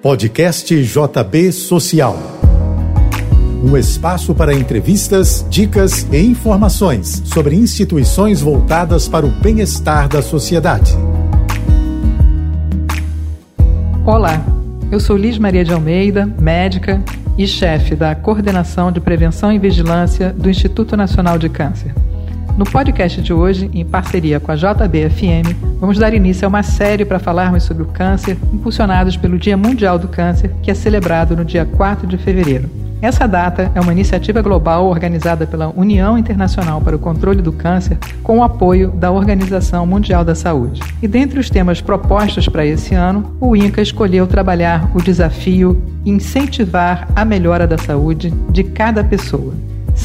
Podcast JB Social. Um espaço para entrevistas, dicas e informações sobre instituições voltadas para o bem-estar da sociedade. Olá, eu sou Liz Maria de Almeida, médica e chefe da Coordenação de Prevenção e Vigilância do Instituto Nacional de Câncer. No podcast de hoje, em parceria com a JBFM, vamos dar início a uma série para falarmos sobre o câncer, impulsionados pelo Dia Mundial do Câncer, que é celebrado no dia 4 de fevereiro. Essa data é uma iniciativa global organizada pela União Internacional para o Controle do Câncer, com o apoio da Organização Mundial da Saúde. E dentre os temas propostos para esse ano, o INCA escolheu trabalhar o desafio incentivar a melhora da saúde de cada pessoa.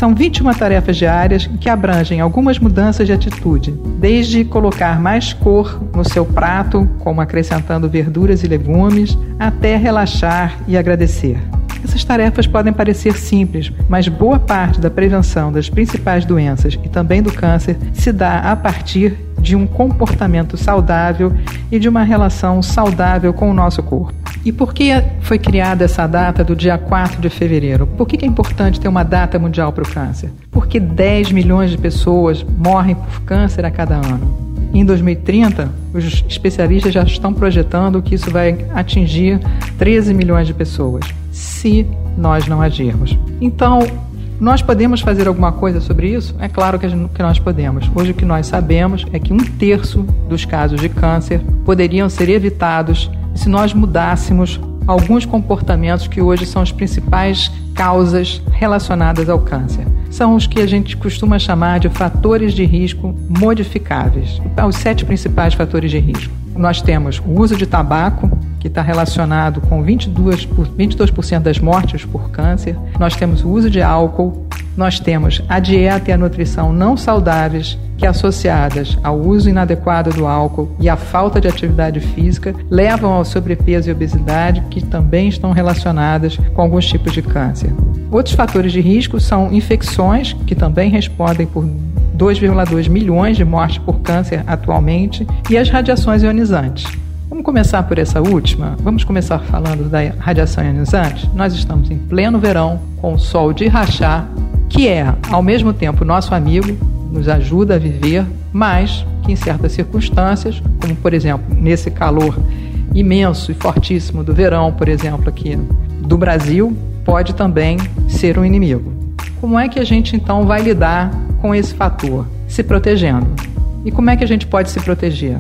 São 21 tarefas diárias que abrangem algumas mudanças de atitude, desde colocar mais cor no seu prato, como acrescentando verduras e legumes, até relaxar e agradecer. Essas tarefas podem parecer simples, mas boa parte da prevenção das principais doenças e também do câncer se dá a partir de um comportamento saudável e de uma relação saudável com o nosso corpo. E por que foi criada essa data do dia 4 de fevereiro? Por que é importante ter uma data mundial para o câncer? Porque 10 milhões de pessoas morrem por câncer a cada ano. Em 2030, os especialistas já estão projetando que isso vai atingir 13 milhões de pessoas, se nós não agirmos. Então, nós podemos fazer alguma coisa sobre isso? É claro que, gente, que nós podemos. Hoje o que nós sabemos é que um terço dos casos de câncer poderiam ser evitados se nós mudássemos alguns comportamentos que hoje são as principais causas relacionadas ao câncer. São os que a gente costuma chamar de fatores de risco modificáveis. Os sete principais fatores de risco. Nós temos o uso de tabaco, que está relacionado com 22%, 22 das mortes por câncer. Nós temos o uso de álcool, nós temos a dieta e a nutrição não saudáveis, que associadas ao uso inadequado do álcool e à falta de atividade física levam ao sobrepeso e obesidade, que também estão relacionadas com alguns tipos de câncer. Outros fatores de risco são infecções, que também respondem por 2,2 milhões de mortes por câncer atualmente, e as radiações ionizantes. Vamos começar por essa última? Vamos começar falando da radiação ionizante? Nós estamos em pleno verão, com o sol de rachar, que é, ao mesmo tempo, nosso amigo, nos ajuda a viver, mas que em certas circunstâncias, como por exemplo nesse calor imenso e fortíssimo do verão, por exemplo, aqui do Brasil, pode também ser um inimigo. Como é que a gente então vai lidar com esse fator? Se protegendo. E como é que a gente pode se proteger?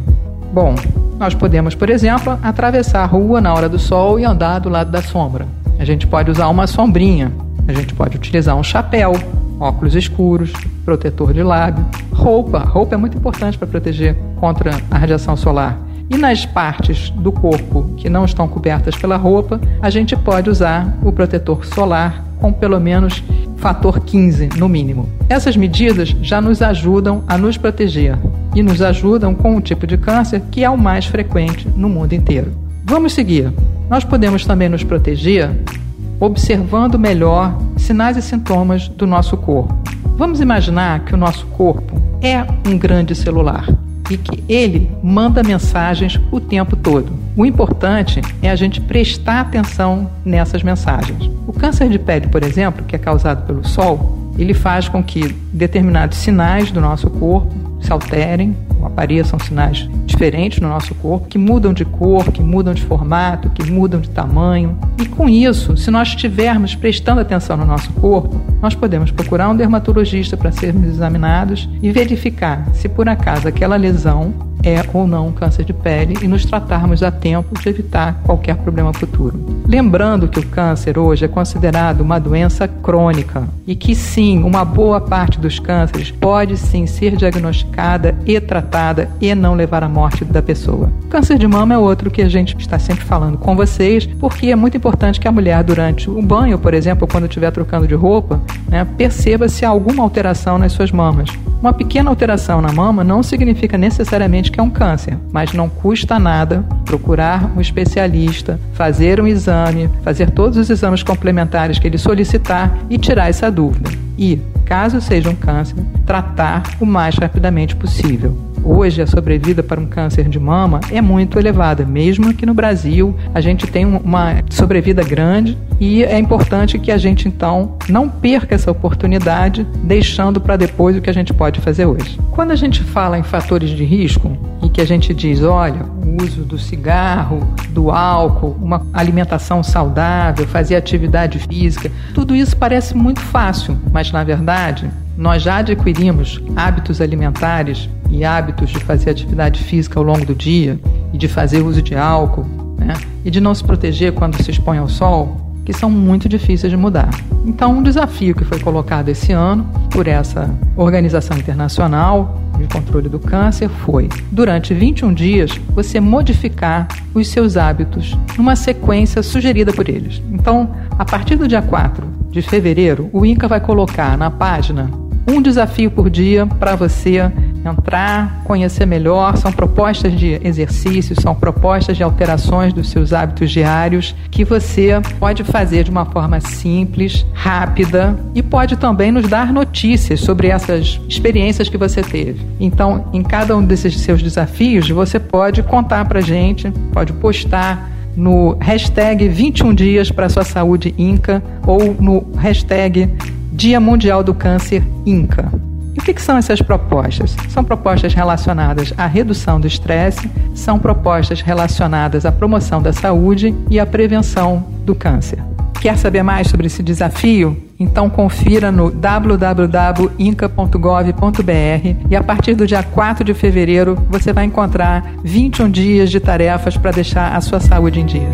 Bom, nós podemos, por exemplo, atravessar a rua na hora do sol e andar do lado da sombra. A gente pode usar uma sombrinha, a gente pode utilizar um chapéu, óculos escuros, protetor de lábio, roupa. Roupa é muito importante para proteger contra a radiação solar. E nas partes do corpo que não estão cobertas pela roupa, a gente pode usar o protetor solar com pelo menos fator 15 no mínimo. Essas medidas já nos ajudam a nos proteger e nos ajudam com o tipo de câncer que é o mais frequente no mundo inteiro. Vamos seguir. Nós podemos também nos proteger observando melhor sinais e sintomas do nosso corpo. Vamos imaginar que o nosso corpo é um grande celular e que ele manda mensagens o tempo todo. O importante é a gente prestar atenção nessas mensagens. O câncer de pele, por exemplo, que é causado pelo sol, ele faz com que determinados sinais do nosso corpo se alterem, apareçam sinais diferentes no nosso corpo, que mudam de cor, que mudam de formato, que mudam de tamanho. E com isso, se nós estivermos prestando atenção no nosso corpo, nós podemos procurar um dermatologista para sermos examinados e verificar se por acaso aquela lesão é ou não câncer de pele e nos tratarmos a tempo de evitar qualquer problema futuro. Lembrando que o câncer hoje é considerado uma doença crônica e que sim, uma boa parte dos cânceres pode sim ser diagnosticada e tratada e não levar à morte da pessoa. O câncer de mama é outro que a gente está sempre falando com vocês, porque é muito importante que a mulher durante o banho, por exemplo, quando estiver trocando de roupa, né, perceba se há alguma alteração nas suas mamas. Uma pequena alteração na mama não significa necessariamente que é um câncer, mas não custa nada procurar um especialista, fazer um exame, fazer todos os exames complementares que ele solicitar e tirar essa dúvida. E, caso seja um câncer, tratar o mais rapidamente possível. Hoje a sobrevida para um câncer de mama é muito elevada, mesmo aqui no Brasil a gente tem uma sobrevida grande e é importante que a gente então não perca essa oportunidade, deixando para depois o que a gente pode fazer hoje. Quando a gente fala em fatores de risco e que a gente diz, olha, o uso do cigarro, do álcool, uma alimentação saudável, fazer atividade física, tudo isso parece muito fácil, mas na verdade nós já adquirimos hábitos alimentares e hábitos de fazer atividade física ao longo do dia e de fazer uso de álcool né? e de não se proteger quando se expõe ao sol, que são muito difíceis de mudar. Então, um desafio que foi colocado esse ano por essa organização internacional de controle do câncer foi, durante 21 dias, você modificar os seus hábitos numa sequência sugerida por eles. Então, a partir do dia 4 de fevereiro, o INCA vai colocar na página um desafio por dia para você entrar, conhecer melhor. São propostas de exercícios, são propostas de alterações dos seus hábitos diários que você pode fazer de uma forma simples, rápida e pode também nos dar notícias sobre essas experiências que você teve. Então, em cada um desses seus desafios, você pode contar para gente, pode postar no hashtag 21 dias para sua saúde INCA ou no hashtag Dia Mundial do Câncer INCA. E o que, são essas propostas? São propostas relacionadas à redução do estresse, são propostas relacionadas à promoção da saúde e à prevenção do câncer. Quer saber mais sobre esse desafio? Então confira no www.inca.gov.br e a partir do dia 4 de fevereiro você vai encontrar 21 dias de tarefas para deixar a sua saúde em dia.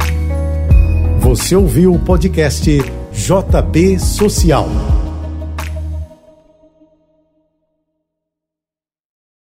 Você ouviu o podcast JB Social.